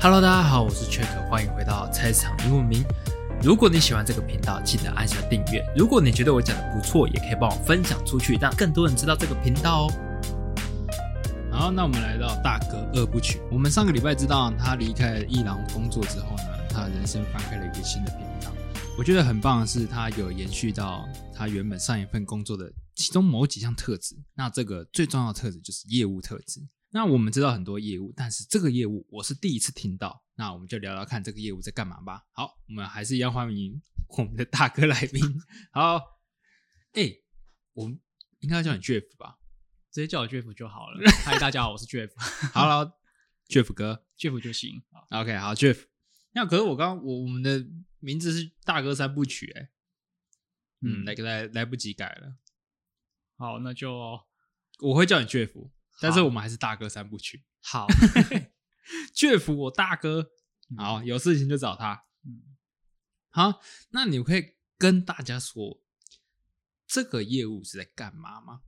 Hello，大家好，我是 Check，欢迎回到菜市场英文名。如果你喜欢这个频道，记得按下订阅。如果你觉得我讲的不错，也可以帮我分享出去，让更多人知道这个频道哦。好，那我们来到大哥二部曲。我们上个礼拜知道他离开伊朗工作之后呢，他人生翻开了一个新的篇章。我觉得很棒的是，他有延续到他原本上一份工作的其中某几项特质。那这个最重要的特质就是业务特质。那我们知道很多业务，但是这个业务我是第一次听到。那我们就聊聊看这个业务在干嘛吧。好，我们还是一样欢迎我们的大哥来宾。好，哎，我们应该叫你 Jeff 吧？直接叫我 Jeff 就好了。嗨，大家好，我是 Jeff。好了，Jeff 哥，Jeff 就行。OK，好，Jeff。那可是我刚我我们的名字是大哥三部曲，哎，嗯，来来来不及改了。好，那就我会叫你 Jeff，但是我们还是大哥三部曲。好，Jeff，我大哥，好，有事情就找他。嗯，好，那你可以跟大家说这个业务是在干嘛吗？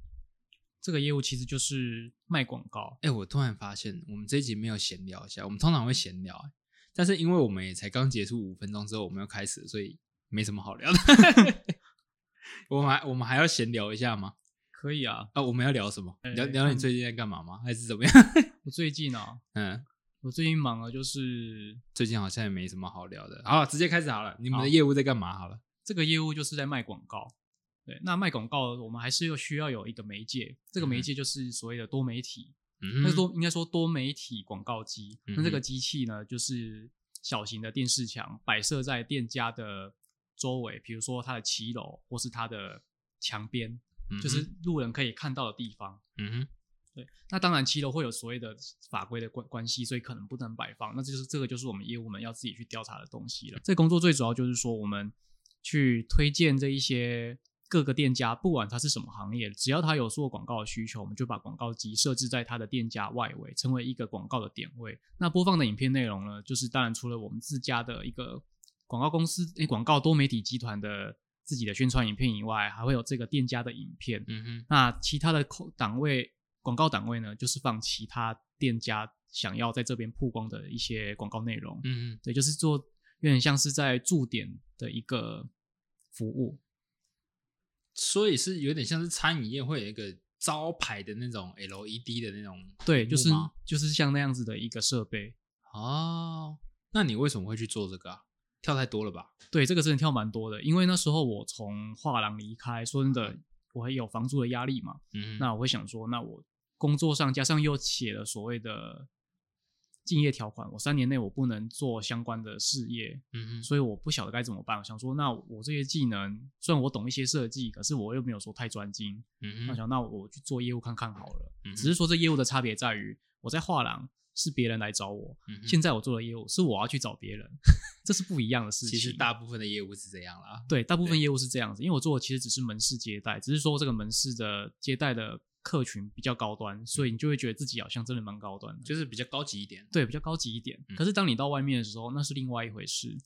这个业务其实就是卖广告。哎，我突然发现我们这一集没有闲聊一下，我们通常会闲聊，但是因为我们也才刚结束五分钟之后，我们要开始，所以没什么好聊的。我们还我们还要闲聊一下吗？可以啊。啊，我们要聊什么？聊聊你最近在干嘛吗？还是怎么样？我最近啊，嗯，我最近忙了，就是最近好像也没什么好聊的。好，直接开始好了。你们的业务在干嘛？好了，这个业务就是在卖广告。对，那卖广告，我们还是又需要有一个媒介，这个媒介就是所谓的多媒体，嗯那是多应该说多媒体广告机。嗯那这个机器呢，就是小型的电视墙，摆设在店家的周围，比如说它的骑楼或是它的墙边，嗯就是路人可以看到的地方。嗯哼，对，那当然骑楼会有所谓的法规的关关系，所以可能不能摆放。那这就是这个就是我们业务们要自己去调查的东西了。这工作最主要就是说，我们去推荐这一些各个店家，不管它是什么行业，只要它有做广告的需求，我们就把广告机设置在它的店家外围，成为一个广告的点位。那播放的影片内容呢，就是当然除了我们自家的一个广告公司、诶广告多媒体集团的自己的宣传影片以外，还会有这个店家的影片。嗯哼，那其他的口档位广告档位呢，就是放其他店家想要在这边曝光的一些广告内容。嗯嗯，对，就是做有点像是在驻点的一个服务。所以是有点像是餐饮业会有一个招牌的那种 LED 的那种，对，就是就是像那样子的一个设备。哦。那你为什么会去做这个啊？跳太多了吧？对，这个真的跳蛮多的，因为那时候我从画廊离开，说真的，我还有房租的压力嘛。嗯，那我会想说，那我工作上加上又写了所谓的竞业条款，我三年内我不能做相关的事业，嗯哼，所以我不晓得该怎么办。我想说，那我这些技能虽然我懂一些设计，可是我又没有说太专精。嗯哼，那我想，那我去做业务看看好了。嗯只是说这业务的差别在于，我在画廊是别人来找我，嗯现在我做的业务是我要去找别人，这是不一样的事情。其实大部分的业务是这样啦。对大部分业务是这样子，因为我做的其实只是门市接待，只是说这个门市的接待的客群比较高端，所以你就会觉得自己好像真的蛮高端的，就是比较高级一点。对比较高级一点。嗯可是当你到外面的时候，那是另外一回事。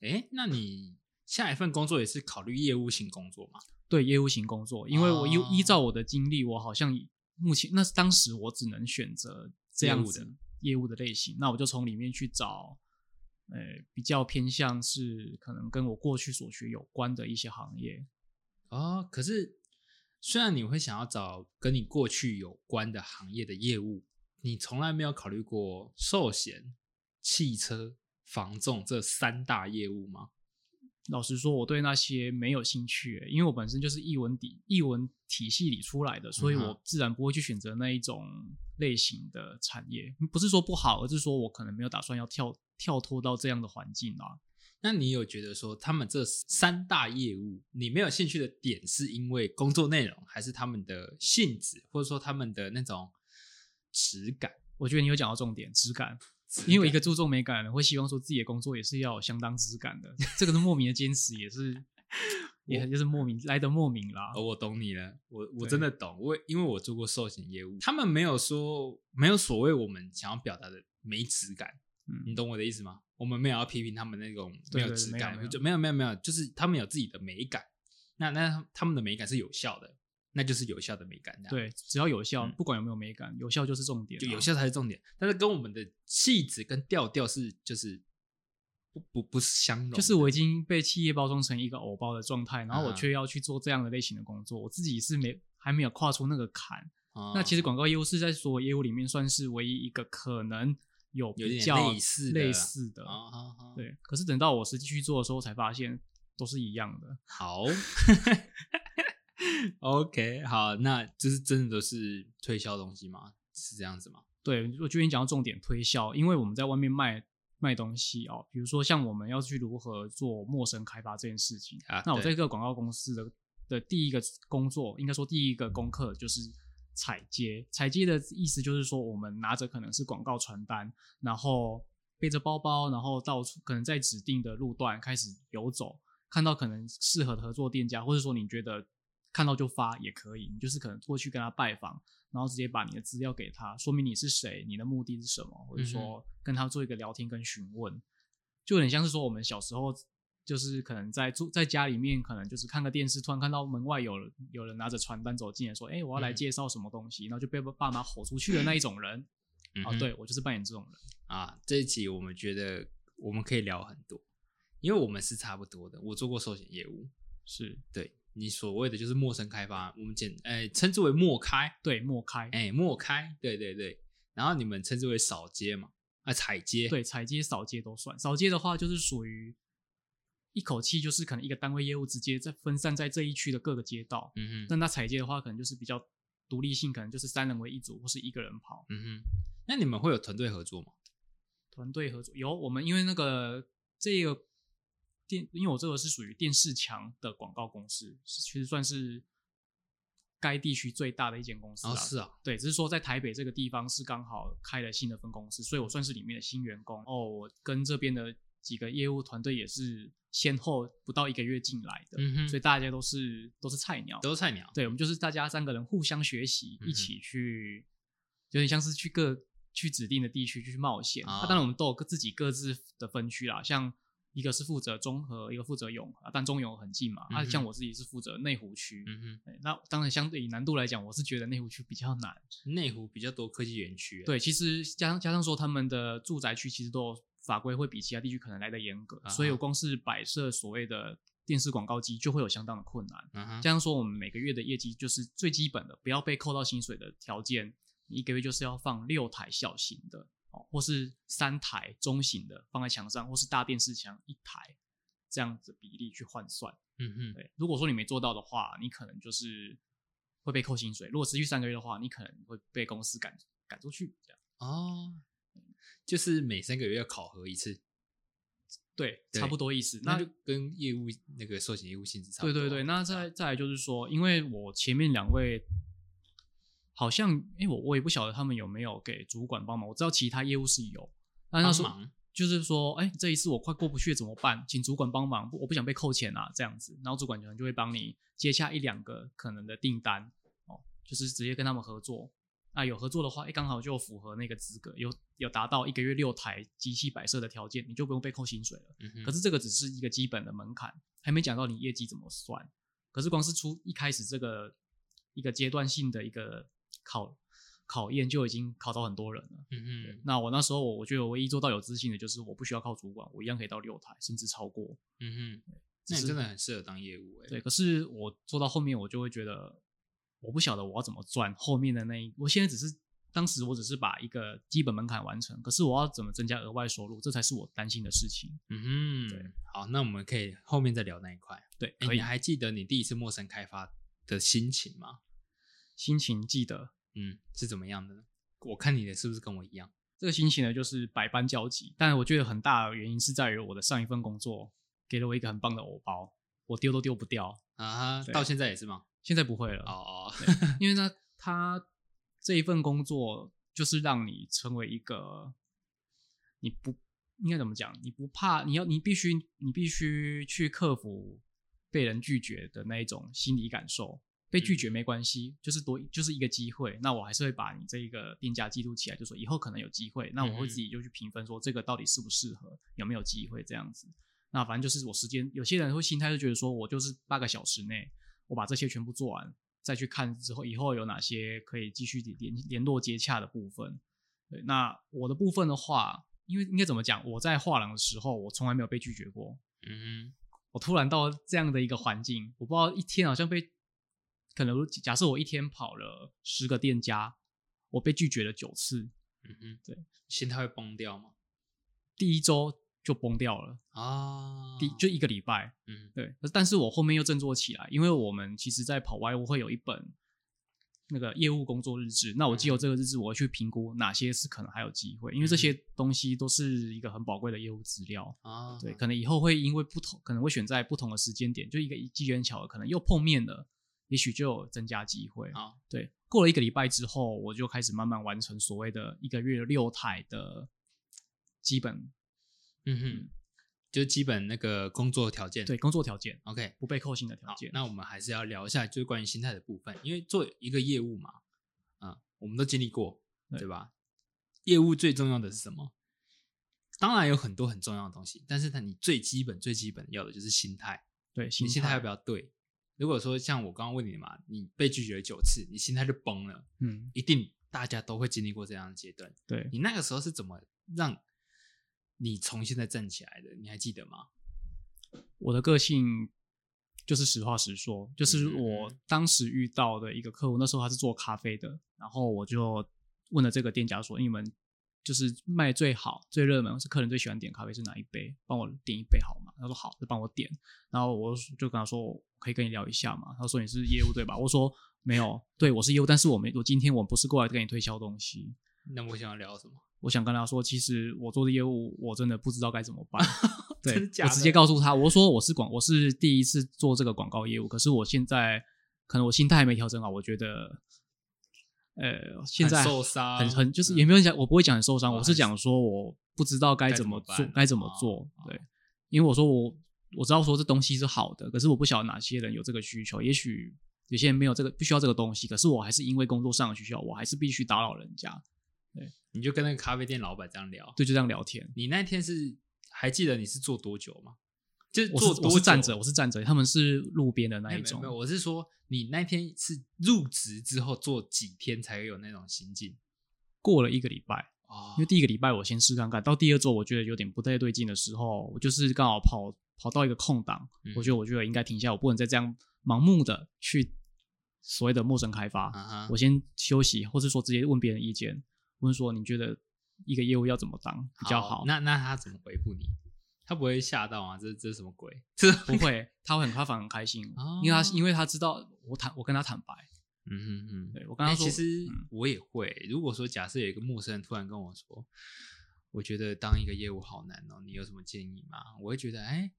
哎，那你下一份工作也是考虑业务型工作吗？对业务型工作，因为我依、哦依照我的经历，我好像目前那当时我只能选择这样子业务的业务的类型，那我就从里面去找，呃，比较偏向是可能跟我过去所学有关的一些行业。哦，可是虽然你会想要找跟你过去有关的行业的业务，你从来没有考虑过寿险、汽车、房仲这三大业务吗？老实说，我对那些没有兴趣欸，因为我本身就是译文底译文体系里出来的，所以我自然不会去选择那一种类型的产业。不是说不好，而是说我可能没有打算要跳跳脱到这样的环境啊。那你有觉得说他们这三大业务你没有兴趣的点，是因为工作内容，还是他们的性质，或者说他们的那种质感？我觉得你有讲到重点，质感。因为一个注重美感的人会希望说自己的工作也是要有相当质感的，这个是莫名的坚持，也是 也就是莫名来的莫名啦。哦，我懂你了，我我真的懂，我因为我做过寿险业务，他们没有说没有所谓我们想要表达的没质感，你嗯，懂我的意思吗？我们没有要批评他们那种没有质感，没有没有就没有没有没有，就是他们有自己的美感，那那他们的美感是有效的，那就是有效的美感，对，只要有效，嗯不管有没有美感，有效就是重点啊、就有效才是重点。但是跟我们的气质跟调调是就是不不不是相容，就是我已经被企业包装成一个偶包的状态，然后我嗯却要去做这样的类型的工作，我自己是没还没有跨出那个坎。哦那其实广告业务是在所有业务里面算是唯一一个可能有比较类似的对。可是等到我实际去做的时候，才发现都是一样的。好，OK，好，那这是真的都是推销东西吗？是这样子吗？对，我觉得你讲到重点推销，因为我们在外面卖卖东西哦，比如说像我们要去如何做陌生开发这件事情，啊那我在一个广告公司的的第一个工作，应该说第一个功课就是采接。采接的意思就是说，我们拿着可能是广告传单，然后背着包包，然后到处可能在指定的路段开始游走，看到可能适合的合作店家，或者说你觉得看到就发也可以，你就是可能过去跟他拜访，然后直接把你的资料给他，说明你是谁，你的目的是什么，或者说跟他做一个聊天跟询问，就很像是说我们小时候就是可能在住在家里面，可能就是看个电视，突然看到门外有人有人拿着传单走进来，说：“哎、我要来嗯介绍什么东西。然后就被爸妈吼出去的那一种人。啊，对我就是扮演这种人。啊，这一集我们觉得我们可以聊很多，因为我们是差不多的。我做过寿险业务，是对你所谓的就是陌生开发，我们简哎称之为陌开，对，陌开，哎，陌开，对对对。然后你们称之为扫街嘛，啊踩街，对，踩街、扫街都算。扫街的话，就是属于一口气，就是可能一个单位业务直接在分散在这一区的各个街道。嗯哼，那那采接的话，可能就是比较独立性，可能就是三人为一组，或是一个人跑。嗯哼。那你们会有团队合作吗？团队合作有我们，因为那个这个电，因为我这个是属于电视墙的广告公司，其实算是该地区最大的一间公司哦，是啊，对，只是说在台北这个地方是刚好开了新的分公司，所以我算是里面的新员工。哦，我跟这边的几个业务团队也是先后不到一个月进来的，嗯所以大家都是都是菜鸟。都是菜鸟，对，我们就是大家三个人互相学习，嗯一起去，有点像是去各去指定的地区去冒险。啊那、当然我们都有各自己各自的分区啦，像一个是负责中和，一个负责永但中永很近嘛。啊，嗯哼像我自己是负责内湖区。那当然相对以难度来讲，我是觉得内湖区比较难。内湖比较多科技园区，，对，其实加上加上说他们的住宅区其实都有法规会比其他地区可能来的严格，所以我光是摆设所谓的电视广告机就会有相当的困难。嗯哼，加上说我们每个月的业绩就是最基本的，不要被扣到薪水的条件，你一个月就是要放六台小型的哦，或是三台中型的放在墙上，或是大电视墙一台这样子比例去换算。嗯哼，对，如果说你没做到的话，你可能就是会被扣薪水。如果持续三个月的话，你可能会被公司赶赶出去。这样哦，就是每三个月要考核一次，对，对差不多意思。那就跟业务那个寿险业务性质差不多啊。对对对，那再再来就是说，因为我前面两位好像，因为我我也不晓得他们有没有给主管帮忙，我知道其他业务是有，那那时候就是说，哎，这一次我快过不去怎么办？请主管帮忙，我不想被扣钱啊，这样子，然后主管可能就会帮你接下一两个可能的订单，哦，就是直接跟他们合作。那有合作的话，哎，刚好就符合那个资格，有有达到一个月六台机器摆设的条件，你就不用被扣薪水了。嗯，可是这个只是一个基本的门槛，还没讲到你业绩怎么算。可是光是出一开始这个一个阶段性的一个考考验，就已经考到很多人了。嗯哼，那我那时候我我觉得我唯一做到有自信的就是我不需要靠主管，我一样可以到六台甚至超过。嗯哼，那你真的很适合当业务哎。对，可是我做到后面我就会觉得我不晓得我要怎么赚后面的那一，我现在只是。当时我只是把一个基本门槛完成，可是我要怎么增加额外收入，这才是我担心的事情。嗯对哼，好，那我们可以后面再聊那一块。对，哎，可以你。还记得你第一次陌生开发的心情吗？心情记得，嗯，是怎么样的呢？我看你的是不是跟我一样？这个心情呢，就是百般焦急。但我觉得很大的原因是在于我的上一份工作给了我一个很棒的偶包，我丢都丢不掉。啊哈，到现在也是吗？现在不会了，哦哦，因为呢，他这一份工作就是让你成为一个你不应该怎么讲？你不怕，你要你必须你必须去克服被人拒绝的那一种心理感受。被拒绝没关系，就是多就是一个机会。那我还是会把你这一个定价记录起来，就说以后可能有机会。那我会自己就去评分，说这个到底适不适合，有没有机会这样子。那反正就是我时间，有些人会心态就觉得说我就是八个小时内我把这些全部做完，再去看之后以后有哪些可以继续联联络接洽的部分。对，那我的部分的话，因为应该怎么讲，我在画廊的时候，我从来没有被拒绝过。嗯哼我突然到这样的一个环境，我不知道一天好像被，可能假设我一天跑了十个店家，我被拒绝了九次，嗯哼，对，心态会崩掉吗？第一周就崩掉了，啊，第就一个礼拜，嗯。对，但是我后面又振作起来，因为我们其实在跑外务会有一本那个业务工作日志，那我既有这个日志，我会去评估哪些是可能还有机会，因为这些东西都是一个很宝贵的业务资料。啊，对，可能以后会因为不同，可能会选在不同的时间点，就一个机缘巧合，可能又碰面了，也许就有增加机会。啊，对，过了一个礼拜之后，我就开始慢慢完成所谓的一个月六台的基本嗯哼，就基本那个工作条件。对工作条件，，OK，不被扣薪的条件。，那我们还是要聊一下，就是关于心态的部分，因为做一个业务嘛，嗯，我们都经历过，对对吧？业务最重要的是什么？当然有很多很重要的东西，但是它你最基本、最基本要的就是心态。对，你心心态要不要对？如果说像我刚刚问你嘛，你被拒绝了九次，你心态就崩了，嗯，一定大家都会经历过这样的阶段。对，你那个时候是怎么让你从现在站起来的？你还记得吗？我的个性就是实话实说，就是嗯我当时遇到的一个客户，那时候他是做咖啡的，然后我就问了这个店家说：“你们就是卖最好、最热门，是客人最喜欢点咖啡是哪一杯？帮我点一杯好吗？”他说：“好，就帮我点。”然后我就跟他说：“可以跟你聊一下嘛？”他说：“你是业务对吧？”我说：“没有，对我是业务，但是我没，我今天我不是过来跟你推销东西。”那我想要聊什么？我想跟他说，其实我做的业务，我真的不知道该怎么办。对我直接告诉他，我说我是广，我是第一次做这个广告业务，可是我现在可能我心态还没调整好，我觉得，呃，现在很受伤很很就是嗯也没有讲，我不会讲很受伤，哦我是讲说我不知道该该怎么做该怎么哦做。哦对，因为我说我我知道说这东西是好的，可是我不晓得哪些人有这个需求，也许有些人没有这个不需要这个东西，可是我还是因为工作上的需求，我还是必须打扰人家。你就跟那个咖啡店老板这样聊。对，就这样聊天。你那天是还记得你是做多久吗？就是我是做多久我是站着，我是站着，他们是路边的那一种没有，。我是说你那天是入职之后做几天才有那种心境过了一个礼拜，哦因为第一个礼拜我先试看看，到第二周我觉得有点不太对劲的时候，我就是刚好跑跑到一个空档，嗯我觉得我觉得应该停下，我不能再这样盲目的去所谓的陌生开发，我先休息，或是说直接问别人意见，问说你觉得一个业务要怎么当比较好？那那他怎么回复你？他不会吓到吗？这这是什么鬼？这不会，他会很他反而很开心，哦因为他因为他知道我坦我跟他坦白，嗯哼哼，对我跟他说，欸其实嗯我也会。如果说假设有一个陌生人突然跟我说，我觉得当一个业务好难哦，你有什么建议吗？我会觉得哎、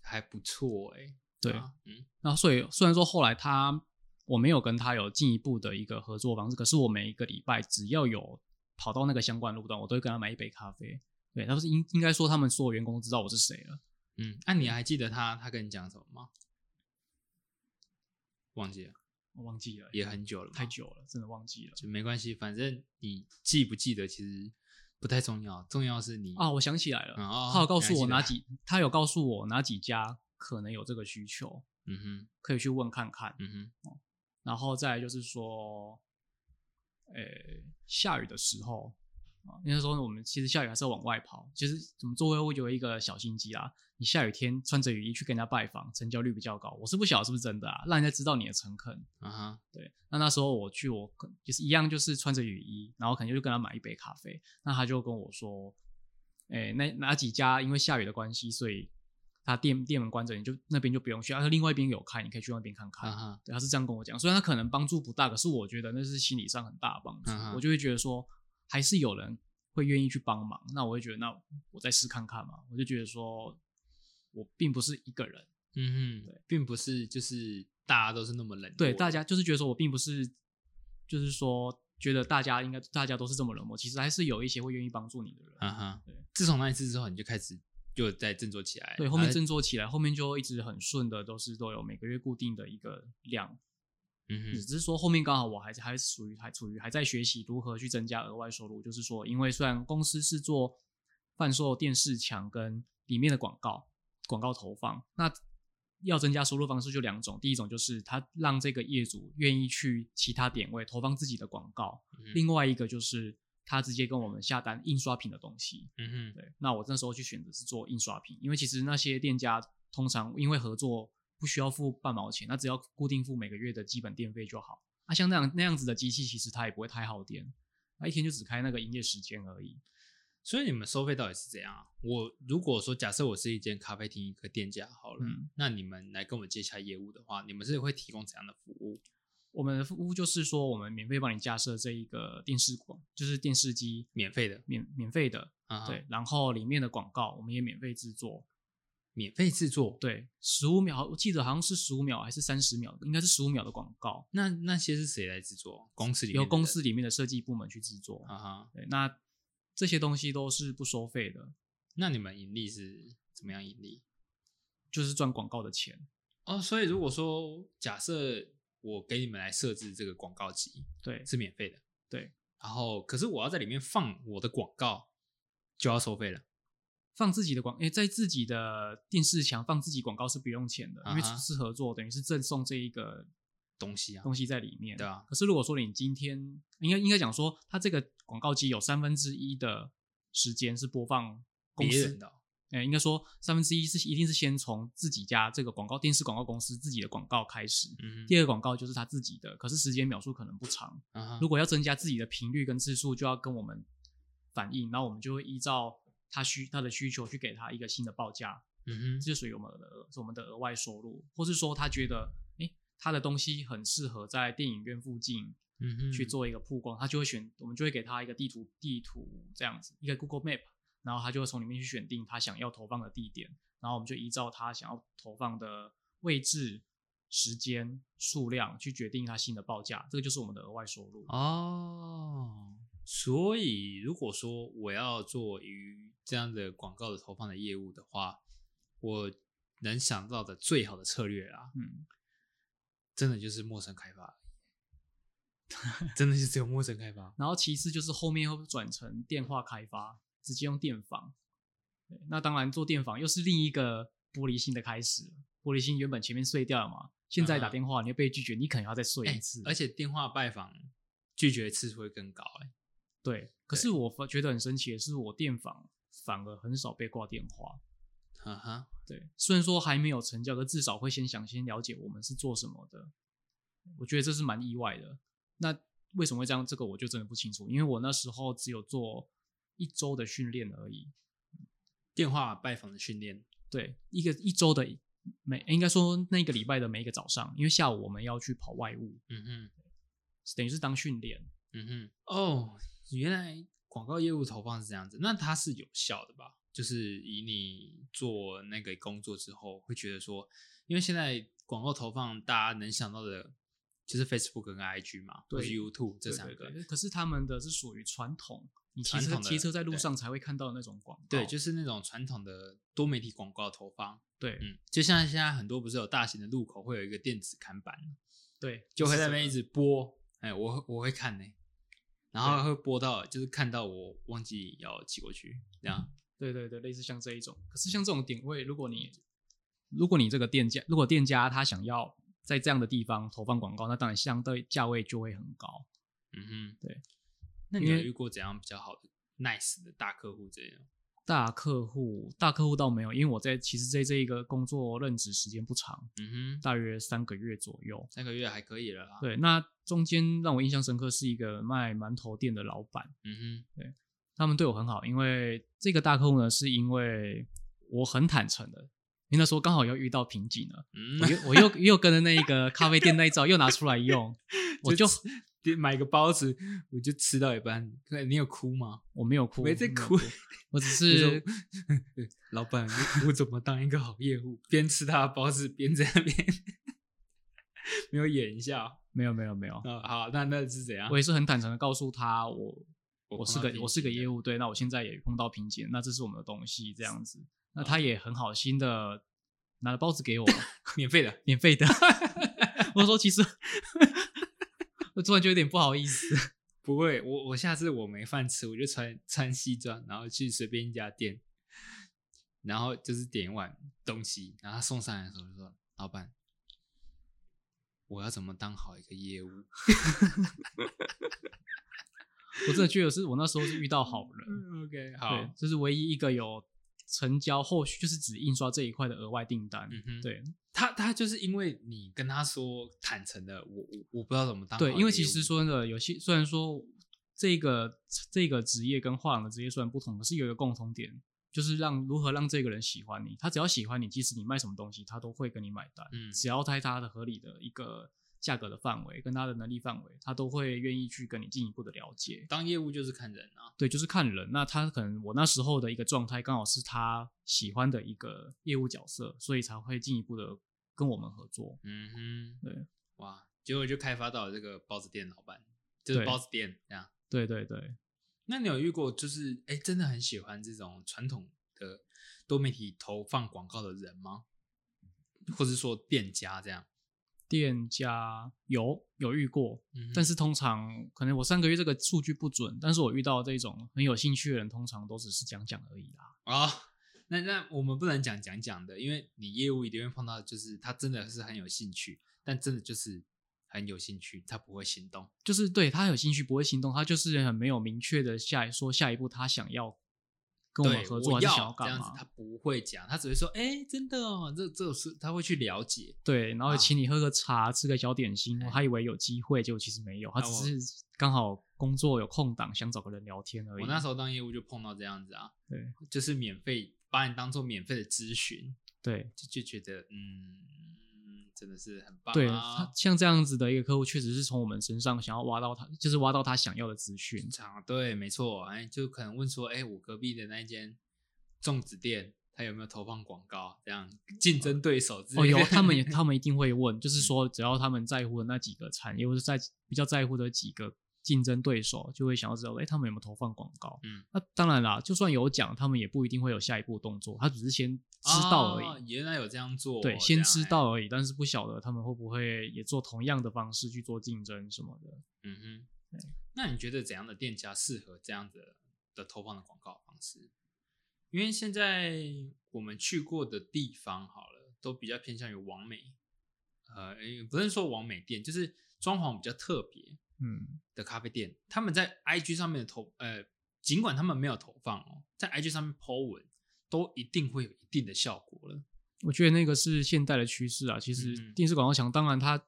还不错哎、对啊嗯然后所以虽然说后来他我没有跟他有进一步的一个合作方式，可是我每一个礼拜只要有跑到那个相关路段，我都会跟他买一杯咖啡。对，他是应应该说他们所有员工都知道我是谁了。嗯，那、你还记得他他跟你讲什么吗？忘记了，我忘记了，也很久了，太久了，真的忘记了就没关系，反正你记不记得其实不太重要，重要是你啊！我想起来了，嗯哦他有告诉我哪几，他有告诉我哪几家可能有这个需求，嗯哼可以去问看看。嗯哼然后再就是说，呃，下雨的时候啊，那时候我们其实下雨还是要往外跑。其实怎么做会会有一个小心机啊，你下雨天穿着雨衣去跟人家拜访，成交率比较高。我是不晓得是不是真的啊，让人家知道你的诚恳。啊哈对，那那时候我去，我可就是一样，就是穿着雨衣，然后可能就跟他买一杯咖啡。那他就跟我说，哎，那哪几家因为下雨的关系，所以他店店门关着，你就那边就不用去，啊，另外一边有开，你可以去那边看看。啊对，他是这样跟我讲，虽然他可能帮助不大，可是我觉得那是心理上很大的帮助。我就会觉得说，还是有人会愿意去帮忙，那我会觉得，那我再试看看嘛。我就觉得说，我并不是一个人，嗯哼，并不是就是大家都是那么冷漠，对大家就是觉得说我并不是，就是说觉得大家应该大家都是这么冷漠，其实还是有一些会愿意帮助你的人。啊哈对，自从那一次之后，你就开始就再振作起来，对，后面振作起来，后面就一直很顺的，都是都有每个月固定的一个量，嗯哼只是说后面刚好我还是还属于还处于还在学习如何去增加额外收入，就是说，因为虽然公司是做贩售电视墙跟里面的广告广告投放。那要增加收入方式就两种，第一种就是他让这个业主愿意去其他点位投放自己的广告，嗯另外一个就是他直接跟我们下单印刷品的东西。嗯哼，对，那我那时候去选择是做印刷品，因为其实那些店家通常因为合作不需要付半毛钱，那只要固定付每个月的基本电费就好。啊，像那样那样子的机器，其实它也不会太耗电，它一天就只开那个营业时间而已。所以你们收费到底是怎样啊？我如果说假设我是一间咖啡厅一个店家好了，嗯那你们来跟我接洽业务的话，你们是会提供怎样的服务？我们的服务就是说，我们免费帮你架设这一个电视广，就是电视机免费的，免免费的，啊，对，然后里面的广告我们也免费制作，免费制作。对，十五秒，我记得好像是十五秒还是三十秒，应该是十五秒的广告，那那些是谁来制作？公司里面由公司里面的设计部门去制作。啊哈，对，那这些东西都是不收费的，那你们盈利是怎么样盈利？就是赚广告的钱。哦，所以如果说假设我给你们来设置这个广告机对是免费的，对，然后可是我要在里面放我的广告就要收费了。放自己的广，诶，在自己的电视墙放自己广告是不用钱的，因为啊哈初次合作等于是赠送这一个东西啊东西在里面。对啊可是如果说你今天应该应该讲说，它这个广告机有三分之一的时间是播放公司别人的哦诶，应该说三分之一是一定是先从自己家这个广告电视广告公司自己的广告开始，嗯第二个广告就是他自己的，可是时间秒数可能不长。啊如果要增加自己的频率跟次数，就要跟我们反映，然后我们就会依照他需他的需求去给他一个新的报价，嗯哼。这就属于我们的是我们的额外收入，或是说他觉得诶他的东西很适合在电影院附近嗯哼去做一个曝光，他就会选，我们就会给他一个地图地图这样子，一个 Google Map，然后他就会从里面去选定他想要投放的地点，然后我们就依照他想要投放的位置、时间、数量去决定他新的报价，这个就是我们的额外收入。哦，所以如果说我要做于这样的广告的投放的业务的话，我能想到的最好的策略啊，嗯，真的就是陌生开发，真的是只有陌生开发。然后其次就是后面会转成电话开发，直接用电访。对，那当然做电访又是另一个玻璃心的开始了。玻璃心原本前面碎掉了嘛，现在打嗯电话你又被拒绝，你可能要再碎哎一次。而且电话拜访拒绝次数会更高、哎，对，可是我发觉得很神奇的是，我电访反而很少被挂电话。哈哈，对，虽然说还没有成交，但至少会先想先了解我们是做什么的。我觉得这是蛮意外的。那为什么会这样？这个我就真的不清楚，因为我那时候只有做一周的训练而已。电话拜访的训练，对，一个一周的每应该说那个礼拜的每一个早上，因为下午我们要去跑外务，嗯哼，等于是当训练。嗯哼，哦，原来广告业务投放是这样子，那它是有效的吧？就是以你做那个工作之后，会觉得说，因为现在广告投放大家能想到的，就是 Facebook 跟 IG 嘛，或对是 YouTube 这三个，对对可是他们的是属于传统，你骑车骑车在路上才会看到的那种广告。对，就是那种传统的多媒体广告投放。对、嗯，就像现在很多不是有大型的路口会有一个电子看板，对，就会那边一直播，哎，我会我会看呢、然后会播到就是看到我忘记要骑过去，这样。对对对，类似像这一种。可是像这种点位，如果你如果你这个店家，如果店家他想要在这样的地方投放广告，那当然相对价位就会很高。嗯哼，对。那你有遇过怎样比较好的 nice 的大客户这样？大客户，大客户倒没有，因为我在其实在这一个工作任职时间不长，嗯哼，大约三个月左右。三个月还可以了啦。，对，那中间让我印象深刻是一个卖馒头店的老板，嗯哼，对他们对我很好，因为这个大客户呢，是因为我很坦诚的，因为那时候刚好又遇到瓶颈了，哼，我嗯，又我又又跟着那个咖啡店那一招又拿出来用，我就吃买个包子，我就吃到一半，你有哭吗？我没有哭，没在有哭我只 是老板，我我怎么当一个好业务？边吃他的包子边在那边 没有演一下没有没有没有，啊？好，那那是怎样？我也是很坦诚的告诉他，我我是个我是个颈业务，对，那我现在也碰到瓶颈，那这是我们的东西这样子，那他也很好心的拿了包子给我，免费的，免费的，我说其实 我突然就有点不好意思，不会，我我下次我没饭吃，我就穿穿西装，然后去随便一家店，然后就是点一碗东西，然后他送上来的时候就说：“老板，我要怎么当好一个业务？”我真的觉得是我那时候是遇到好人，嗯 OK，好，，这是唯一一个有成交后续就是指印刷这一块的额外订单。嗯哼，对他他就是因为你跟他说坦诚的，我我我不知道怎么当对，因为其实说真的，有些虽然说这个这个职业跟画廊的职业虽然不同，可是有一个共同点，就是让如何让这个人喜欢你。他只要喜欢你，即使你卖什么东西，他都会跟你买单。嗯只要在他的合理的一个价格的范围跟他的能力范围，他都会愿意去跟你进一步的了解。当业务就是看人啊，对，就是看人。那他可能我那时候的一个状态刚好是他喜欢的一个业务角色，所以才会进一步的跟我们合作。嗯哼，对，哇，结果就开发到了这个包子店老板，就是包子店这样。对对对，那你有遇过就是哎，真的很喜欢这种传统的多媒体投放广告的人吗？或者说店家这样？店家有有遇过，嗯但是通常可能我上个月这个数据不准，但是我遇到这种很有兴趣的人，通常都只是讲讲而已啦。啊、那那我们不能讲讲讲的，因为你业务一定会碰到，就是他真的是很有兴趣，但真的就是很有兴趣，他不会行动。就是对他有兴趣不会行动，他就是很没有明确的下说下一步他想要跟我们，合作还是我要想干嘛这样子他？不会讲，他只会说，哎、真的哦，这这是他会去了解。对，然后啊请你喝个茶，吃个小点心，哎我还以为有机会，结果其实没有，他只是刚好工作有空档，想找个人聊天而已。我那时候当业务就碰到这样子啊，对就是免费把你当做免费的咨询，对就就觉得嗯，真的是很棒、啊。对，他像这样子的一个客户，确实是从我们身上想要挖到他，就是挖到他想要的资讯。啊，对，没错，哎，就可能问说，哎，我隔壁的那一间粽子店，他有没有投放广告？这样竞争对手之类哦，的有他们也他们一定会问，嗯就是说只要他们在乎的那几个产业，或者在比较在乎的几个竞争对手，就会想要知道，哎，他们有没有投放广告？嗯，那当然啦，就算有讲，他们也不一定会有下一步动作，他只是先知道而已。哦原来有这样做，对，先知道而已，但是不晓得他们会不会也做同样的方式去做竞争什么的。嗯哼对，那你觉得怎样的店家适合这样的的投放的广告方式？因为现在我们去过的地方，好了，都比较偏向于网美，呃，不是说网美店，就是装潢比较特别嗯，的咖啡店，他们在 IG 上面的投，呃，尽管他们没有投放哦，在 IG 上面 po 文，都一定会有一定的效果了。我觉得那个是现代的趋势啊。其实电视广告墙当然它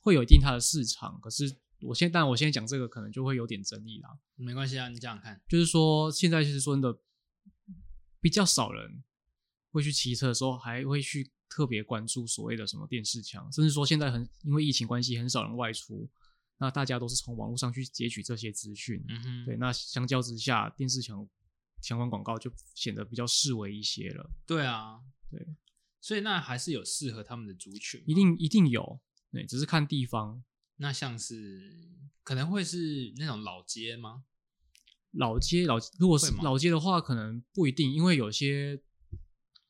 会有一定它的市场，可是我现但我现在讲这个可能就会有点争议啦。没关系啊，你想想看，就是说现在其实说真的比较少人会去骑车的时候还会去特别关注所谓的什么电视墙，甚至说现在很因为疫情关系很少人外出，那大家都是从网络上去截取这些资讯。嗯哼，对，那相较之下，电视墙相关广告就显得比较视为一些了。对啊，对，所以那还是有适合他们的族群，一定一定有，对，只是看地方。那像是可能会是那种老街吗？老街老如果是老街的话，可能不一定，因为有些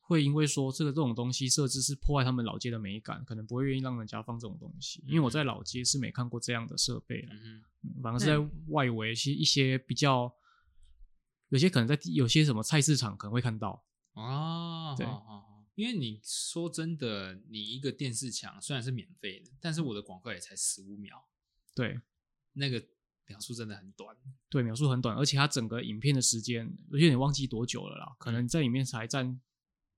会因为说这个这种东西设置是破坏他们老街的美感，可能不会愿意让人家放这种东西。因为我在老街是没看过这样的设备了，嗯，嗯反而是在外围一些一些比较，有些可能在有些什么菜市场可能会看到。哦，对好好好因为你说真的，你一个电视墙虽然是免费的，但是我的广告也才十五秒，对那个描述真的很短。对，描述很短，而且它整个影片的时间有点忘记多久了啦，可能在里面才占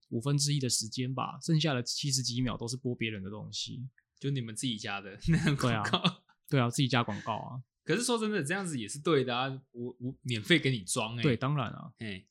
五分之一的时间吧，剩下的七十几秒都是播别人的东西。就你们自己家的 那个对啊广告。对啊，自己家广告啊。可是说真的，这样子也是对的啊！我我免费给你装哎、对，当然啊。哎，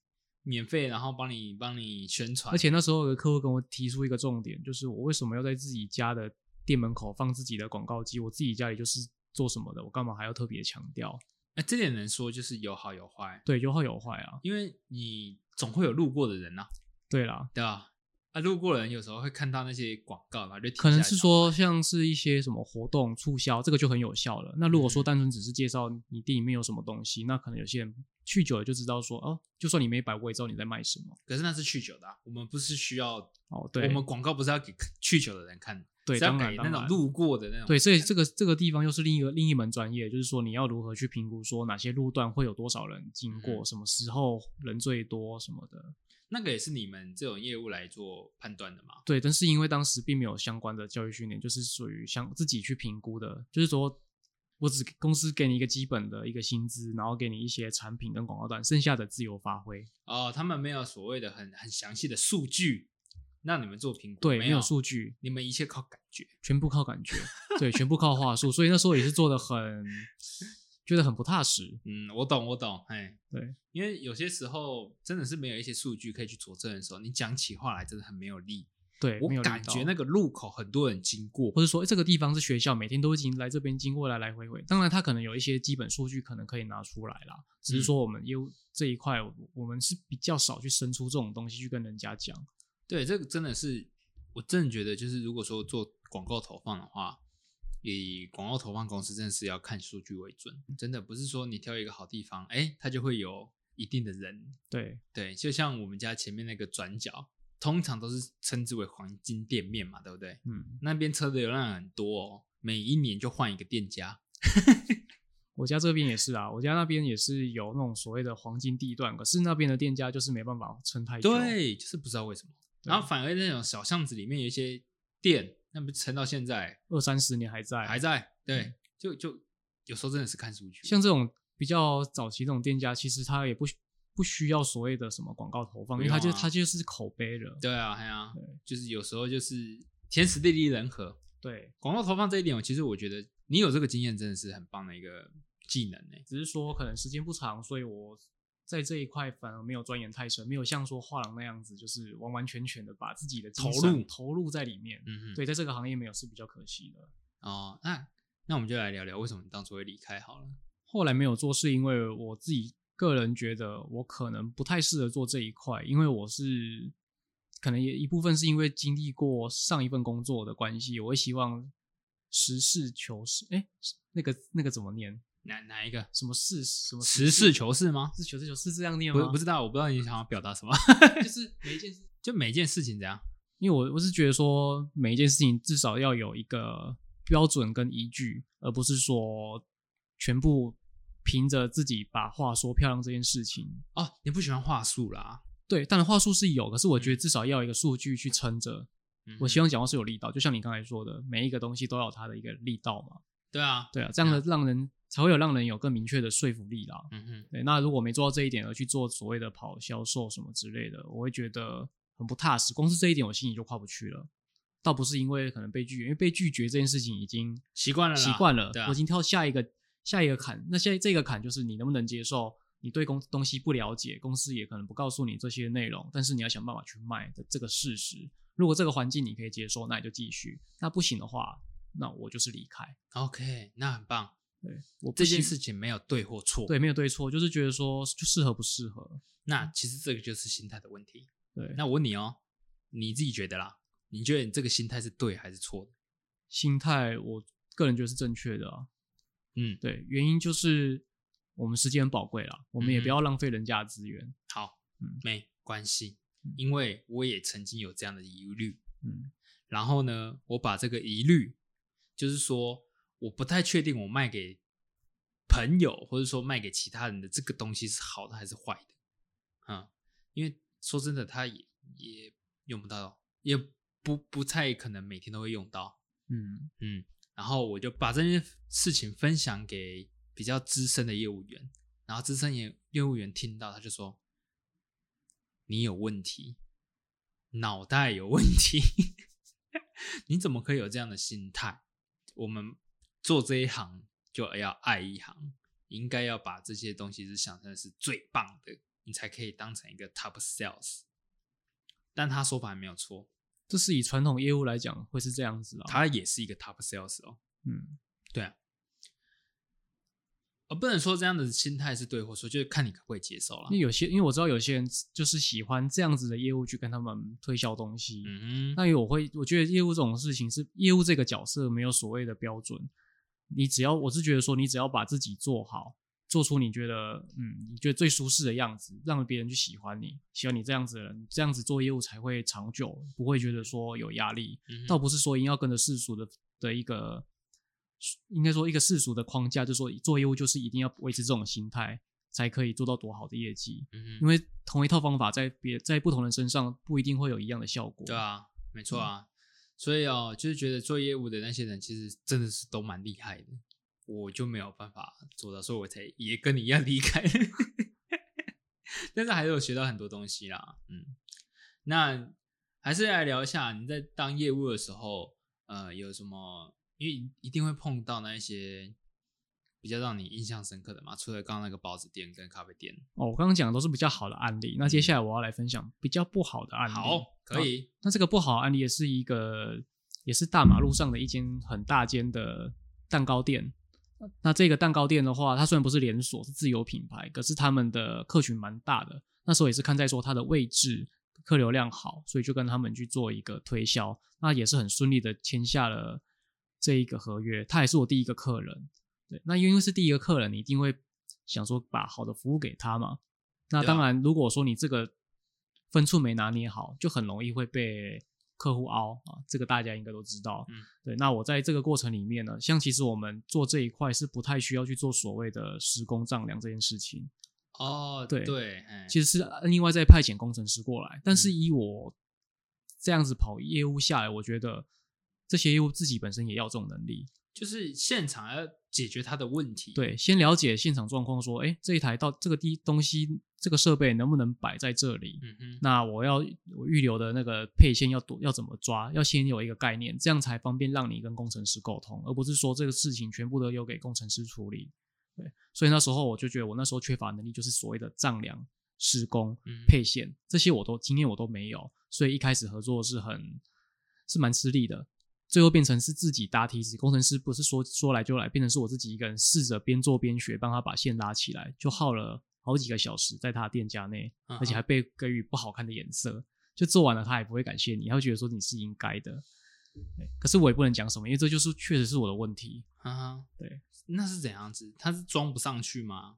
免费，然后帮你帮你宣传，而且那时候有个客户跟我提出一个重点，就是我为什么要在自己家的店门口放自己的广告机？我自己家里就是做什么的，我干嘛还要特别强调？哎，这点能说就是有好有坏，对，有好有坏啊。因为你总会有路过的人呐、对啦，对吧？啊，路过的人有时候会看到那些广告，嘛就可能是说像是一些什么活动促销，这个就很有效了。那如果说嗯单纯只是介绍你店里面有什么东西，那可能有些人去久了就知道说，哦，就算你没摆，我也知道你在卖什么。可是那是去久的、啊，我们不是需要，哦，对，我们广告不是要给去久的人看，对，当然那种路过的那种。对，所以这个这个地方又是另一个另一门专业，就是说你要如何去评估说哪些路段会有多少人经过，嗯什么时候人最多什么的。那个也是你们这种业务来做判断的嘛？对，但是因为当时并没有相关的教育训练，就是属于相自己去评估的，就是说我只公司给你一个基本的一个薪资，然后给你一些产品跟广告单，剩下的自由发挥。哦，他们没有所谓的很很详细的数据让你们做评估，对，没没有数据，你们一切靠感觉。全部靠感觉，对，全部靠话术，所以那时候也是做的很觉得很不踏实。嗯，我懂，我懂，哎，对，因为有些时候真的是没有一些数据可以去佐证的时候，你讲起话来真的很没有力。对，我感觉那个路口很多人经过，或者说诶这个地方是学校，每天都会经来这边经过来来回回。当然，他可能有一些基本数据可能可以拿出来啦，只是说我们业务这一块，我我们是比较少去伸出这种东西去跟人家讲。对，这个真的是，我真的觉得，就是如果说做广告投放的话，以广告投放公司真的是要看数据为准，真的不是说你挑一个好地方，哎，它就会有一定的人。对，对，就像我们家前面那个转角，通常都是称之为黄金店面嘛，对不对？嗯，那边车的流量很多哦，每一年就换一个店家。我家这边也是啊，我家那边也是有那种所谓的黄金地段，可是那边的店家就是没办法撑太久。对，就是不知道为什么。然后反而那种小巷子里面有一些店，那不撑到现在二三十年还在，还在。对，就就有时候真的是看数据。像这种比较早期这种店家，其实他也不需不需要所谓的什么广告投放，因为他就他就是口碑了。对啊，对啊对，就是有时候就是天时地利人和。对，广告投放这一点，我其实我觉得你有这个经验真的是很棒的一个技能呢。只是说可能时间不长，所以我在这一块反而没有钻研太深，没有像说画廊那样子，就是完完全全的把自己的投入投入在里面。嗯哼，对，在这个行业没有是比较可惜的。哦，那那我们就来聊聊为什么你当初会离开好了。后来没有做，是因为我自己个人觉得我可能不太适合做这一块，因为我是可能也一部分是因为经历过上一份工作的关系，我会希望实事求是。哎，那个那个怎么念？哪哪一个？什么事？什么实事求是吗？是求是求是这样念吗？不不知道，我不知道你想要表达什么。就是 每一件事，就每一件事情怎样？因为我我是觉得说每一件事情至少要有一个标准跟依据，而不是说全部凭着自己把话说漂亮这件事情。哦，你不喜欢话术啦？对，当然话术是有，可是我觉得至少要有一个数据去撑着。嗯我希望讲话是有力道，就像你刚才说的，每一个东西都要有它的一个力道嘛。对啊，对啊，这样的让人才会有让人有更明确的说服力啦。嗯哼，对，那如果没做到这一点而去做所谓的跑销售什么之类的，我会觉得很不踏实。光是这一点，我心里就跨不去了。倒不是因为可能被拒绝，因为被拒绝这件事情已经习惯了习惯了，对啊我已经跳下一个下一个坎。那现在这个坎就是你能不能接受？你对公东西不了解，公司也可能不告诉你这些内容，但是你要想办法去卖的这个事实。如果这个环境你可以接受，那你就继续；那不行的话，那我就是离开。OK，那很棒。对我这件事情没有对或错。对没有对错，就是觉得说就适合不适合。那其实这个就是心态的问题。对，那我问你哦，你自己觉得啦？你觉得你这个心态是对还是错的？心态我个人觉得是正确的啊。嗯，对，原因就是我们时间很宝贵啦，我们也不要浪费人家的资源。好，嗯没关系嗯，因为我也曾经有这样的疑虑。嗯然后呢，我把这个疑虑，就是说我不太确定我卖给朋友或者说卖给其他人的这个东西是好的还是坏的，嗯，因为说真的，他也也用不到，也不不太可能每天都会用到，嗯嗯，然后我就把这件事情分享给比较资深的业务员，然后资深业业务员听到他就说：“你有问题，脑袋有问题，你怎么可以有这样的心态？我们做这一行就要爱一行，应该要把这些东西是想成是最棒的，你才可以当成一个 top sales。”但他说法还没有错，这是以传统业务来讲会是这样子啊。他也是一个 top sales 哦。嗯对啊，而不能说这样的心态是对或错，就是看你可不可以接受了因为。有些，因为我知道有些人就是喜欢这样子的业务去跟他们推销东西。嗯哼，那因为我会，我觉得业务这种事情是业务这个角色没有所谓的标准，你只要我是觉得说，你只要把自己做好，做出你觉得嗯你觉得最舒适的样子，让别人去喜欢你，喜欢你这样子的人，这样子做业务才会长久，不会觉得说有压力。嗯倒不是说一定要跟着世俗的的一个，应该说一个世俗的框架，就是说做业务就是一定要维持这种心态，才可以做到多好的业绩。嗯因为同一套方法在别在不同人身上不一定会有一样的效果。对啊，没错嗯啊。所以哦，就是觉得做业务的那些人，其实真的是都蛮厉害的。我就没有办法做到，所以我才也跟你一样离开。但是还是有学到很多东西啦。嗯，那还是来聊一下你在当业务的时候，呃，有什么？因为一定会碰到那一些比较让你印象深刻的嘛。除了刚刚那个包子店跟咖啡店，哦，我刚刚讲的都是比较好的案例，那接下来我要来分享比较不好的案例。嗯好，可以。那这个不好的案例也是一个，也是大马路上的一间很大间的蛋糕店。那这个蛋糕店的话，它虽然不是连锁，是自有品牌，可是他们的客群蛮大的。那时候也是看在说它的位置、客流量好，所以就跟他们去做一个推销。那也是很顺利的签下了这一个合约。他也是我第一个客人。对，那因为是第一个客人，你一定会想说把好的服务给他嘛。那当然，如果说你这个分寸没拿捏好，就很容易会被客户凹啊。这个大家应该都知道。嗯，对。那我在这个过程里面呢，像其实我们做这一块是不太需要去做所谓的施工丈量这件事情，哦，对对，哎其实是另外再派遣工程师过来。但嗯是以我这样子跑业务下来，我觉得这些业务自己本身也要这种能力。就是现场要解决他的问题。，对，先了解现场状况，说，哎，这一台到这个地东西，这个设备能不能摆在这里？嗯哼，那我要我预留的那个配线要多要怎么抓？要先有一个概念，这样才方便让你跟工程师沟通，而不是说这个事情全部都由给工程师处理。对，所以那时候我就觉得我那时候缺乏能力，就是所谓的丈量、施工、嗯配线这些我都经验我都没有，所以一开始合作是很是蛮吃力的。最后变成是自己搭梯子，工程师不是说说来就来，变成是我自己一个人试着边做边学，帮他把线拉起来，就耗了好几个小时在他的店家内，而且还被给予不好看的颜色。就做完了，他也不会感谢你，他会觉得说你是应该的。对可是我也不能讲什么，因为这就是确实是我的问题。哈哈，对，那是怎样子？他是装不上去吗？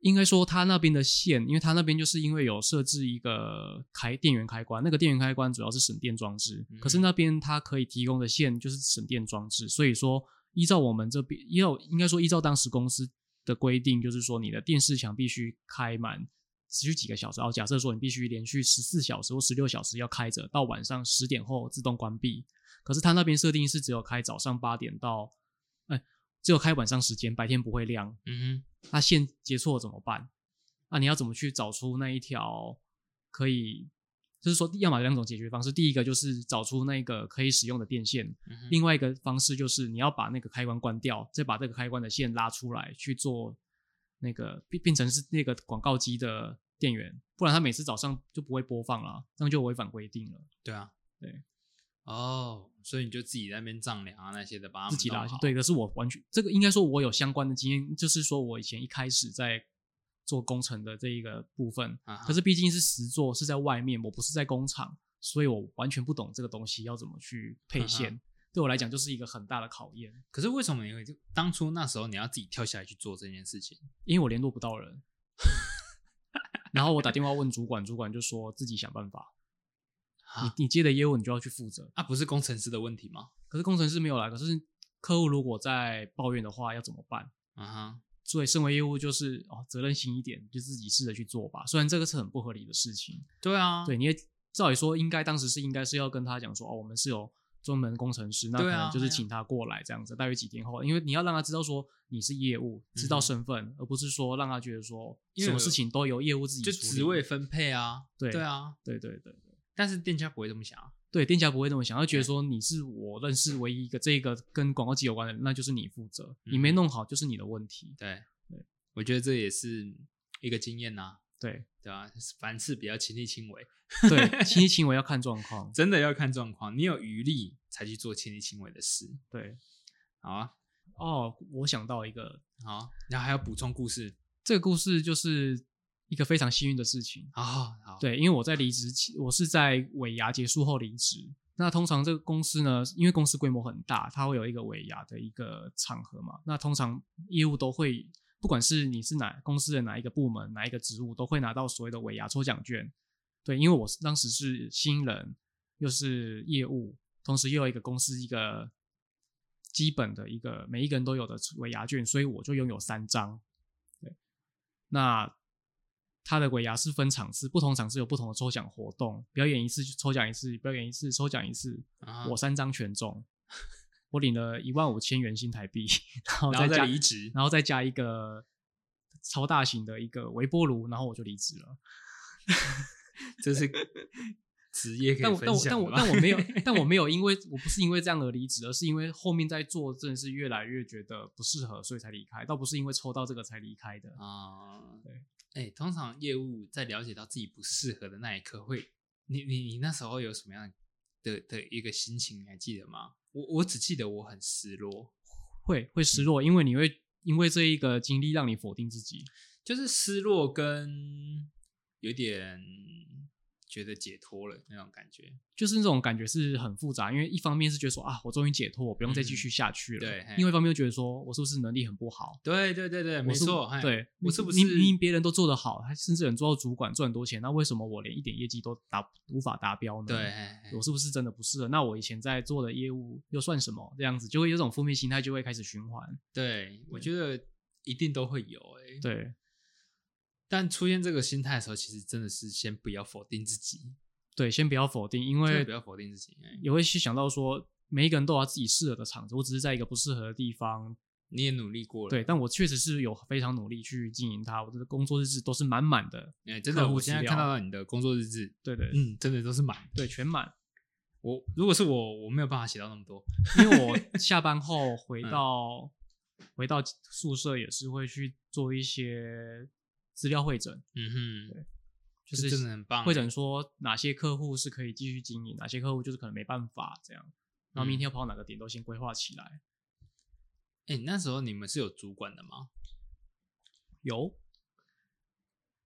应该说他那边的线，因为他那边就是因为有设置一个开电源开关，那个电源开关主要是省电装置，嗯可是那边它可以提供的线就是省电装置，所以说依照我们这边，依照应该说依照当时公司的规定，就是说你的电视墙必须开满。持续几个小时，然后假设说你必须连续十四小时或十六小时要开着，到晚上十点后自动关闭。可是他那边设定是只有开早上八点到，哎，只有开晚上时间，白天不会亮。嗯哼那线接错了怎么办？那你要怎么去找出那一条可以，就是说，要么有两种解决方式，第一个就是找出那个可以使用的电线，另外一个方式就是你要把那个开关关掉，再把这个开关的线拉出来去做那个变变成是那个广告机的电源，不然它每次早上就不会播放了，这样就违反规定了。对啊，对，哦，所以你就自己在那边丈量啊那些的，把它自己拉线。弄好对，可是我完全这个应该说我有相关的经验，就是说我以前一开始在做工程的这一个部分，啊可是毕竟是实做，是在外面，我不是在工厂，所以我完全不懂这个东西要怎么去配线。嗯对我来讲，就是一个很大的考验，可是为什么你会就当初那时候你要自己跳下来去做这件事情？因为我联络不到人。然后我打电话问主管，主管就说自己想办法。你啊，你接的业务你就要去负责。啊不是工程师的问题吗？可是工程师没有来，可是客户如果在抱怨的话，要怎么办？啊哈，所以身为业务就是哦，责任心一点，就自己试着去做吧。虽然这个是很不合理的事情，对啊，对，你也照理说应该当时是应该是要跟他讲说哦，我们是有专门工程师，那可能就是请他过来这样子，大约几天后，因为你要让他知道说你是业务，知道身份，而不是说让他觉得说什么事情都由业务自己就职位，分配啊，对对啊，对对对对但是店家不会这么想啊，对，店家不会这么想，他觉得对。说你是我认识唯一一个这个跟广告机有关的人，那就是你负责，你没嗯。弄好就是你的问题，对。对，我觉得这也是一个经验呐，对。对吧？凡事比较亲力亲为，对，亲力亲为要看状况，真的要看状况，你有余力才去做亲力亲为的事。对。好啊，哦，我想到一个，好啊，然后还要补充故事，这个故事就是一个非常幸运的事情。好好好，对，因为我在离职期，我是在尾牙结束后离职。那通常这个公司呢，因为公司规模很大，它会有一个尾牙的一个场合嘛。那通常业务都会不管是你是哪公司的哪一个部门、哪一个职务，都会拿到所谓的尾牙抽奖券。对，因为我当时是新人，又是业务，同时又有一个公司一个基本的一个每一个人都有的尾牙券，所以我就拥有三张。对，那它的尾牙是分场次，不同场次有不同的抽奖活动，表演一次就抽奖一次，表演一次抽奖一次，啊我三张全中，我领了一万五千元新台币，然后再离职，然后再加一个超大型的一个微波炉，然后我就离职了。这是 职业可以但我但我但我没有，但我没有因为我不是因为这样而离职，而是因为后面在做真的是越来越觉得不适合，所以才离开，倒不是因为抽到这个才离开的。啊，对，哎、通常业务在了解到自己不适合的那一刻会，你你你那时候有什么样的的一个心情，你还记得吗？我我只记得我很失落，会会失落，因为你会因为这一个经历让你否定自己。就是失落跟有点觉得解脱了那种感觉。就是那种感觉是很复杂，因为一方面是觉得说啊，我终于解脱，我不用再继续下去了；对另外一方面又觉得说我是不是能力很不好？对对对对，没错，对，我是不是明明明别人都做得好，他甚至能做到主管赚很多钱，那为什么我连一点业绩都达无法达标呢？对，我是不是真的不适合？那我以前在做的业务又算什么？这样子就会有种负面心态，就会开始循环。对，我觉得一定都会有哎、对但出现这个心态的时候，其实真的是先不要否定自己，对，先不要否定，因为不要否定自己。哎也会去想到说，每一个人都有自己适合的场子，我只是在一个不适合的地方。你也努力过了，对，但我确实是有非常努力去经营它，我的工作日志都是满满的。哎、真的，我现在看到你的工作日志，对对、嗯，真的都是满。对，全满。我如果是我，我没有办法写到那么多。因为我下班后 回嗯到、回到宿舍也是会去做一些资料会诊，嗯哼，就是这真的很棒欸会诊说哪些客户是可以继续经营，哪些客户就是可能没办法这样。然后明天要跑哪个点都先规划起来。哎、那时候你们是有主管的吗？有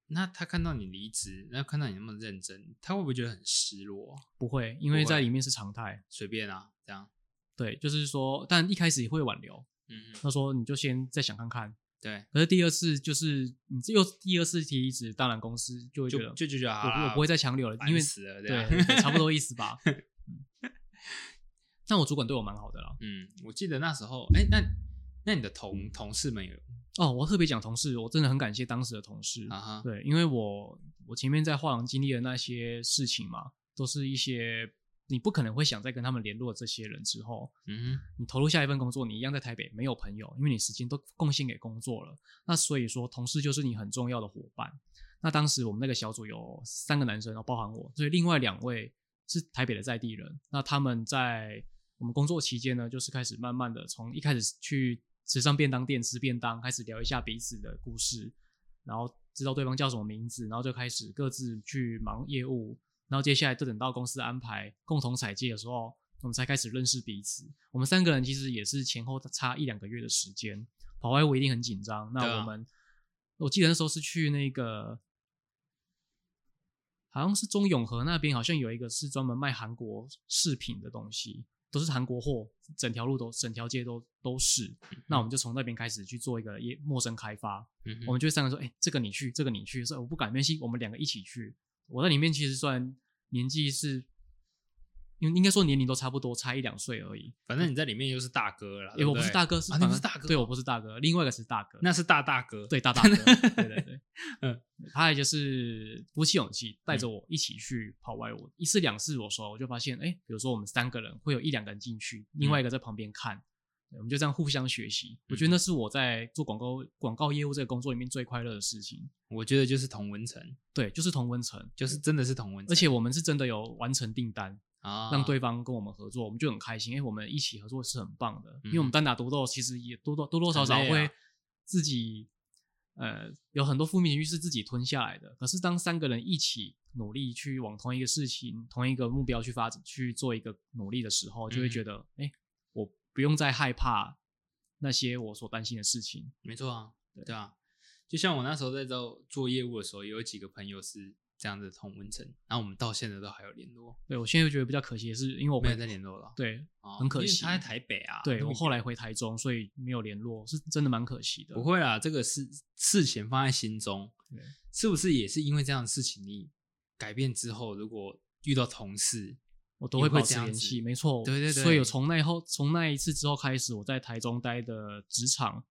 那他看到你离职，然后看到你那么认真，他会不会觉得很失落啊？不会？因为在里面是常态。随便啊，这样，对，就是说，但一开始也会挽留，嗯哼，他说你就先再想看看。对，可是第二次就是你又第二次提离职，当然公司就会觉得就就就觉得我啦我不会再强留了，因为烦死了，这对差不多意思吧。嗯但我主管对我蛮好的啦。嗯，我记得那时候，哎、那那你的同同事们有哦，我特别讲同事，我真的很感谢当时的同事。啊哈，对，因为我我前面在画廊经历的那些事情嘛，都是一些你不可能会想再跟他们联络这些人之后，嗯，你投入下一份工作，你一样在台北没有朋友，因为你时间都贡献给工作了。那所以说，同事就是你很重要的伙伴。那当时我们那个小组有三个男生，然后包含我，所以另外两位是台北的在地人。那他们在我们工作期间呢，就是开始慢慢的从一开始去时尚便当店吃便当，开始聊一下彼此的故事，然后知道对方叫什么名字，然后就开始各自去忙业务，然后接下来就等到公司安排共同采接的时候，我们才开始认识彼此。我们三个人其实也是前后差一两个月的时间，跑外务一定很紧张。那我们、我记得那时候是去那个。好像是中永和那边，好像有一个是专门卖韩国饰品的东西，都是韩国货，整条路都整条街都都是。那我们就从那边开始去做一个业陌生开发，嗯，我们就会三个说，哎、这个你去，这个你去，说我不敢，没关系，我们两个一起去。我在里面其实算年纪是，应应该说年龄都差不多，差一两岁而已。反正你在里面又是大哥了，哎、对对我不是大哥，是啊，你不是大哥，对我不是大哥，另外一个是大哥，那是大大哥，对大大哥，对对对，嗯，他也就是鼓起勇气带着我一起去跑外务，一次两次我说我就发现，哎、比如说我们三个人会有一两个人进去，另外一个在旁边看。对我们就这样互相学习，我觉得那是我在做广告广告业务这个工作里面最快乐的事情。我觉得就是同温层，对，就是同温层，就是真的是同温层，而且我们是真的有完成订单，啊，让对方跟我们合作，我们就很开心。因为我们一起合作是很棒的，因为嗯我们单打独斗，其实也多多多多少少会自己呃有很多负面情绪是自己吞下来的。可是当三个人一起努力去往同一个事情、同一个目标去发展、去做一个努力的时候，就会嗯。觉得，哎、我不用再害怕那些我所担心的事情。没错啊，对啊，就像我那时候在做做业务的时候，有几个朋友是这样子同温层，然后我们到现在都还有联络，对我现在觉得比较可惜的是，因为我回没有再联络了。对哦很可惜他在台北啊。对我后来回台中，所以没有联络，是真的蛮可惜的。不会啦，这个事事情放在心中对，是不是也是因为这样的事情，你改变之后，如果遇到同事，也我都会保持联系，没错。对对对所以我从那以后，从那一次之后开始，我在台中待的职场，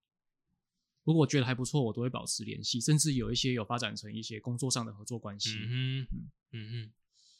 如果我觉得还不错，我都会保持联系，甚至有一些有发展成一些工作上的合作关系。嗯嗯，嗯嗯，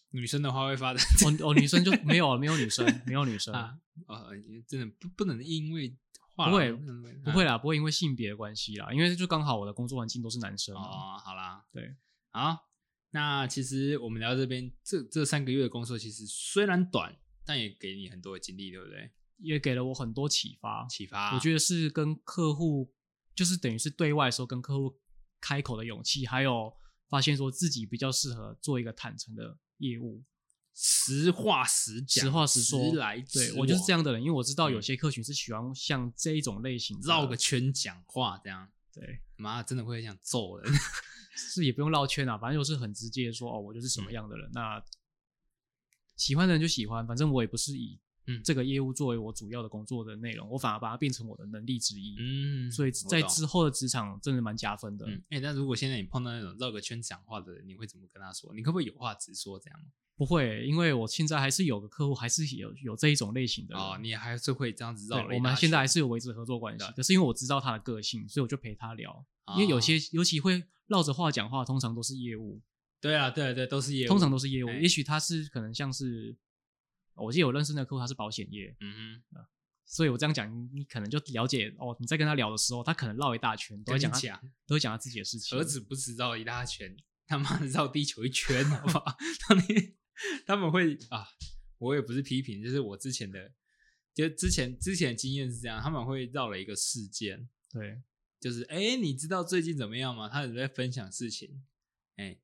女生的话会发展哦哦，女生就没有没有女生，没有女生，啊，呃，真的不不能因为话不会不会啦，不会因为性别的关系啦，因为就刚好我的工作环境都是男生啊。哦，好啦，对，好，那其实我们聊到这边，这这三个月的工作其实虽然短，但也给你很多的经历，对不对？也给了我很多启发。启发，我觉得是跟客户，就是等于是对外的时候跟客户开口的勇气，还有发现说自己比较适合做一个坦诚的业务。实话实讲，实话实说直来直对我就是这样，的人，因为我知道有嗯些客群是喜欢像这一种类型的，绕个圈讲话，这样，对，妈真的会想揍人。是也不用绕圈啊，反正就是很直接地说哦，我就是什么嗯样的人。那喜欢的人就喜欢，反正我也不是以嗯这个业务作为我主要的工作的内容，我反而把它变成我的能力之一。嗯，所以在之后的职场真的蛮加分的。嗯，哎、但如果现在你碰到那种绕个圈讲话的人，你会怎么跟他说？你可不可以有话直说这样？不会，因为我现在还是有个客户，还是有有这一种类型的人。哦，你还是会这样子绕我们现在还是有维持合作关系对，可是因为我知道他的个性，所以我就陪他聊。因为有些哦尤其会绕着话讲话，通常都是业务，对啊，对对，都是业务，通常都是业务。哎也许他是可能像是，我记得有认识那个客户，他是保险业，嗯哼，所以我这样讲，你你可能就了解哦。你在跟他聊的时候，他可能绕一大圈，都会讲他讲，都会讲他自己的事情。儿子不止绕一大圈，他妈的绕地球一圈，好不好？他们 他们会啊，我也不是批评，就是我之前的，就之前之前的经验是这样，他们会绕了一个事件，对，就是哎、诶你知道最近怎么样吗？他有在分享事情，哎、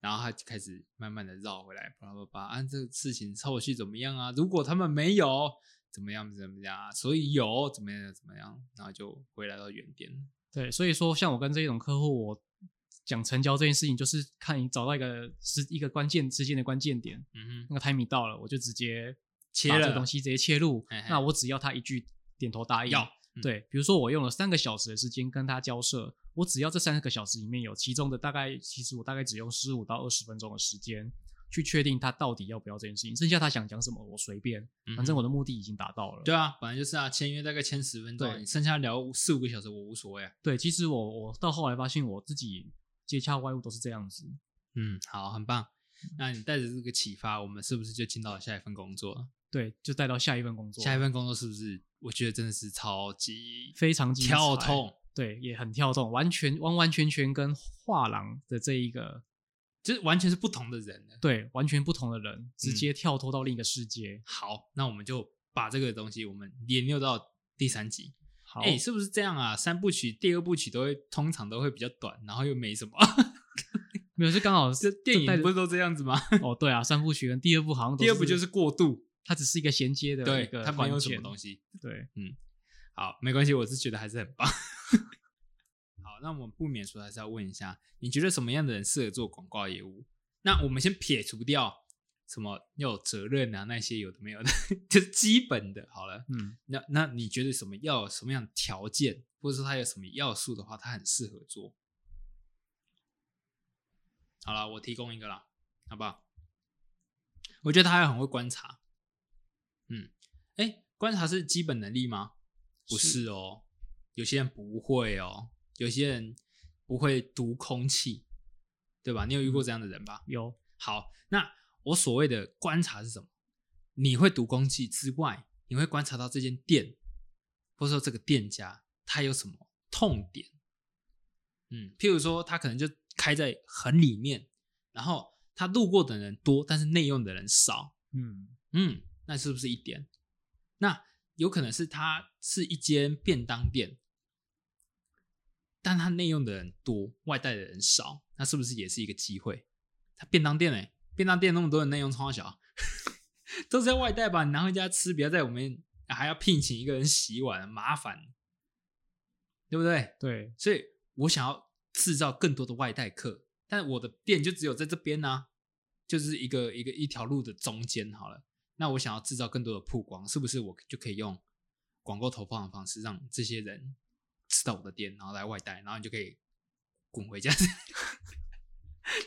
然后他就开始慢慢的绕回来，巴拉巴拉巴拉，啊，这个事情后续怎么样啊？如果他们没有，怎么样怎么样啊？所以有怎么样怎么样，然后就回来到原点。对，所以说像我跟这种客户，我讲成交这件事情，就是看你找到一个是一个关键之间的关键点，嗯哼，那个 timing 到了，我就直接切了东西直接切入嘿嘿。那我只要他一句点头答应，要嗯对，比如说我用了三个小时的时间跟他交涉，我只要这三个小时里面有其中的大概，其实我大概只用十五到二十分钟的时间去确定他到底要不要这件事情，剩下他想讲什么我随便，反正我的目的已经达到了。对啊，本来就是啊，签约大概签十分钟你剩下聊四五个小时，我无所谓啊。对，其实我我到后来发现我自己接洽外务都是这样子。嗯，好，很棒。那你带着这个启发，我们是不是就进到了下一份工作了？对，就带到下一份工作，下一份工作是不是？我觉得真的是超级非常跳痛，对，也很跳动，完全完完全全跟画廊的这一个就是完全是不同的人了。对完全不同的人，直嗯接跳脱到另一个世界。好，那我们就把这个东西我们研究到第三集。好，哎、是不是这样啊？三部曲、第二部曲都会通常都会比较短，然后又没什么。没有，就刚好这电影不是都这样子吗？哦，对啊，三部曲跟第二部好像都第二部就是过渡，它只是一个衔接的一对，个它没有什么东西。对，嗯好，没关系，我是觉得还是很棒。好，那我们不免说还是要问一下，你觉得什么样的人适合做广告业务？那我们先撇除掉什么要有责任啊那些有的没有的，就是基本的。好了，嗯，那那你觉得什么要什么样的条件，或者说他有什么要素的话，他很适合做？好了，我提供一个啦，好不好？我觉得他还很会观察。嗯，哎，观察是基本能力吗？不是是哦，有些人不会哦，有些人不会读空气，对吧？你有遇过这样的人吧？有好，那我所谓的观察是什么？你会读空气之外，你会观察到这间店，或者说这个店家他有什么痛点。嗯，譬如说他可能就开在很里面，然后他路过的人多，但是内用的人少。嗯嗯，那是不是一点？那有可能是它是一间便当店，但它内用的人多，外带的人少，那是不是也是一个机会？它便当店哎、便当店那么多人内用超小，都是要外带吧？你拿回家吃，不要在我们还要聘请一个人洗碗，麻烦，对不对？对，所以我想要制造更多的外带客，但但我的店就只有在这边呢、就是一个一个一条路的中间好了。那我想要制造更多的曝光，是不是我就可以用广告投放的方式让这些人知道我的店，然后来外带，然后你就可以滚回家？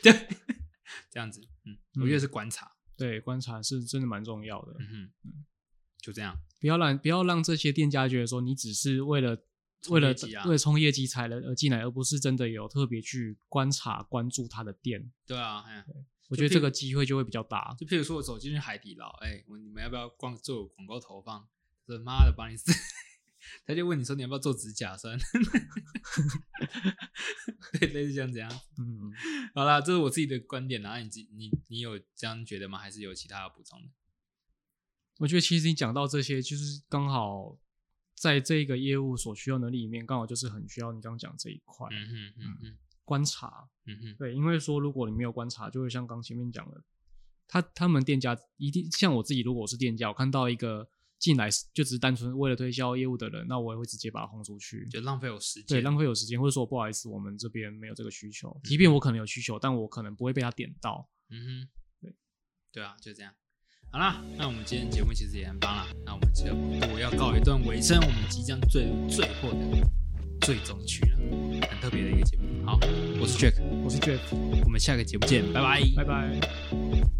对，这样子，嗯，我觉得是观察，对，观察是真的蛮重要的。嗯嗯，就这样，不要让不要让这些店家觉得说你只是为了冲为了为了冲业绩才来而进来，而不是真的有特别去观察关注他的店。对啊，哎我觉得这个机会就会比较大。就譬如说我走进去海底捞，哎、我你们要不要逛做广告投放？他说妈的，把你死！他就问你说你要不要做指甲酸？对，类似像这样。嗯，好啦，这是我自己的观点啦。然后你你你有这样觉得吗？还是有其他要补充的？我觉得其实你讲到这些，就是刚好在这个业务所需要能力里面，刚好就是很需要你刚刚讲这一块、嗯哼嗯嗯观察。嗯哼，对，因为说如果你没有观察，就会像刚前面讲的，他他们店家一定像我自己，如果我是店家，我看到一个进来就只是单纯为了推销业务的人，那我也会直接把他轰出去。就浪费我时间。对，浪费我时间，或者说不好意思，我们这边没有这个需求。即便我可能有需求，但我可能不会被他点到。嗯哼，对，对啊，就这样。好啦，那我们今天节目其实也很棒啦。那我们节目要告一段尾声，我们即将坠入最后的最终曲了，很特别的一个节目。好，我是 Jack，我是 Jeff，我们下个节目见，拜拜。拜拜。